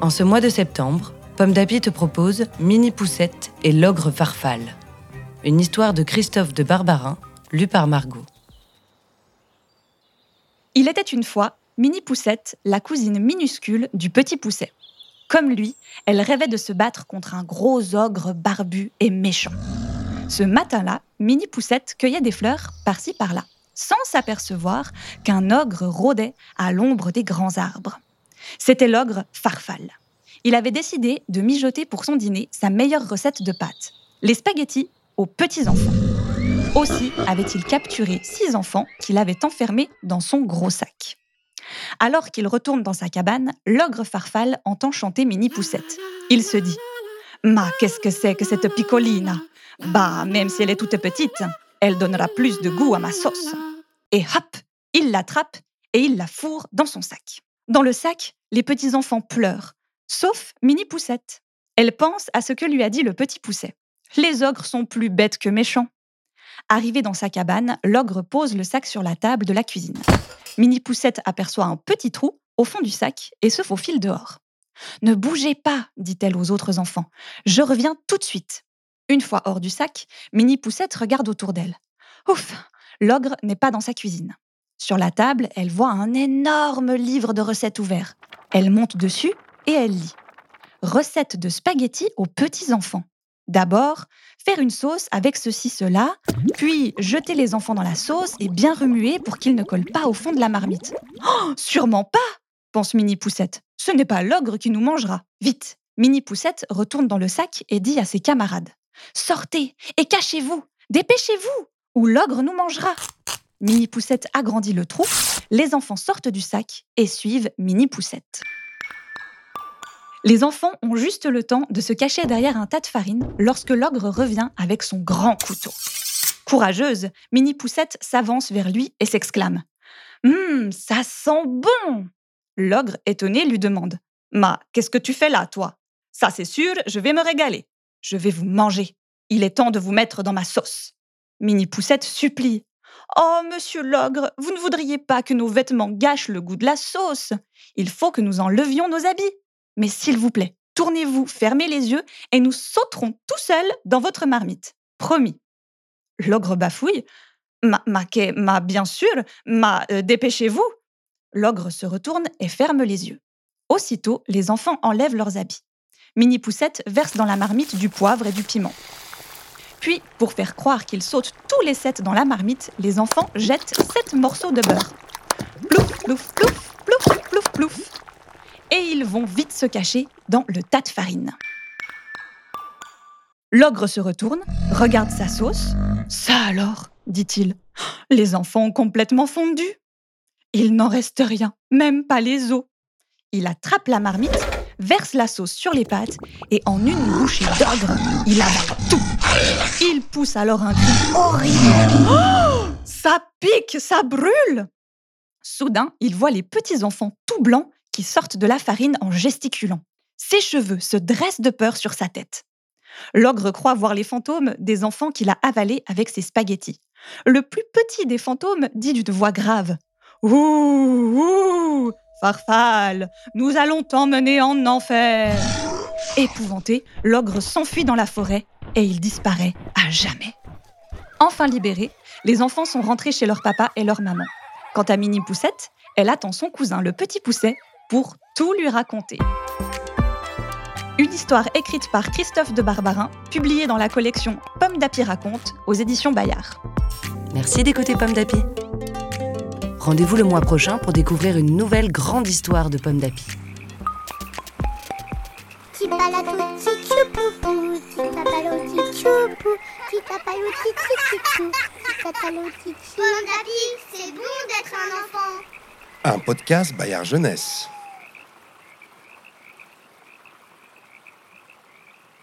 En ce mois de septembre, Pomme d'Api te propose Mini Poussette et l'ogre Farfalle. Une histoire de Christophe de Barbarin, lue par Margot. Il était une fois Mini Poussette, la cousine minuscule du petit Pousset. Comme lui, elle rêvait de se battre contre un gros ogre barbu et méchant. Ce matin-là, Mini Poussette cueillait des fleurs par-ci par-là, sans s'apercevoir qu'un ogre rôdait à l'ombre des grands arbres. C'était l'ogre Farfalle il avait décidé de mijoter pour son dîner sa meilleure recette de pâtes, les spaghettis aux petits-enfants. Aussi avait-il capturé six enfants qu'il avait enfermés dans son gros sac. Alors qu'il retourne dans sa cabane, l'ogre Farfal entend chanter Mini Poussette. Il se dit Ma, qu'est-ce que c'est que cette picolina Bah, même si elle est toute petite, elle donnera plus de goût à ma sauce. Et hop, il l'attrape et il la fourre dans son sac. Dans le sac, les petits-enfants pleurent, Sauf Mini Poussette. Elle pense à ce que lui a dit le petit Pousset. Les ogres sont plus bêtes que méchants. Arrivé dans sa cabane, l'ogre pose le sac sur la table de la cuisine. Mini Poussette aperçoit un petit trou au fond du sac et se faufile dehors. Ne bougez pas, dit-elle aux autres enfants. Je reviens tout de suite. Une fois hors du sac, Mini Poussette regarde autour d'elle. Ouf, l'ogre n'est pas dans sa cuisine. Sur la table, elle voit un énorme livre de recettes ouvert. Elle monte dessus et elle lit Recette de spaghettis aux petits-enfants. D'abord, faire une sauce avec ceci, cela, puis jeter les enfants dans la sauce et bien remuer pour qu'ils ne collent pas au fond de la marmite. Oh, sûrement pas pense Mini Poussette. Ce n'est pas l'ogre qui nous mangera. Vite Mini Poussette retourne dans le sac et dit à ses camarades Sortez et cachez-vous Dépêchez-vous Ou l'ogre nous mangera Mini Poussette agrandit le trou, les enfants sortent du sac et suivent Mini Poussette. Les enfants ont juste le temps de se cacher derrière un tas de farine lorsque l'ogre revient avec son grand couteau. Courageuse, Mini Poussette s'avance vers lui et s'exclame Hum, ça sent bon L'ogre, étonné, lui demande Ma, qu'est-ce que tu fais là, toi? Ça, c'est sûr, je vais me régaler. Je vais vous manger. Il est temps de vous mettre dans ma sauce. Mini Poussette supplie Oh, monsieur l'ogre, vous ne voudriez pas que nos vêtements gâchent le goût de la sauce Il faut que nous enlevions nos habits. Mais s'il vous plaît, tournez-vous, fermez les yeux et nous sauterons tout seuls dans votre marmite. Promis. L'ogre bafouille. Ma, ma, ma bien sûr, ma, euh, dépêchez-vous. L'ogre se retourne et ferme les yeux. Aussitôt, les enfants enlèvent leurs habits. Mini Poussette verse dans la marmite du poivre et du piment. Puis, pour faire croire qu'ils sautent tous les sept dans la marmite, les enfants jettent sept morceaux de beurre. Plouf, plouf, plouf, plouf, plouf, plouf et ils vont vite se cacher dans le tas de farine. L'ogre se retourne, regarde sa sauce. Ça alors, dit-il, les enfants ont complètement fondu. Il n'en reste rien, même pas les os. Il attrape la marmite, verse la sauce sur les pâtes et en une bouchée d'ogre, il avale tout. Il pousse alors un cri horrible. Oh, ça pique, ça brûle Soudain, il voit les petits enfants tout blancs qui sortent de la farine en gesticulant. Ses cheveux se dressent de peur sur sa tête. L'ogre croit voir les fantômes des enfants qu'il a avalés avec ses spaghettis. Le plus petit des fantômes dit d'une voix grave Nous allons t'emmener en enfer. Épouvanté, l'ogre s'enfuit dans la forêt et il disparaît à jamais. Enfin libérés, les enfants sont rentrés chez leur papa et leur maman. Quant à Mini Poussette, elle attend son cousin le petit Pousset pour tout lui raconter. Une histoire écrite par Christophe de Barbarin, publiée dans la collection Pomme d'Api raconte aux éditions Bayard. Merci d'écouter Pomme d'Api. Rendez-vous le mois prochain pour découvrir une nouvelle grande histoire de Pomme d'Api. Pomme d'Api, c'est bon d'être un enfant. Un podcast Bayard Jeunesse.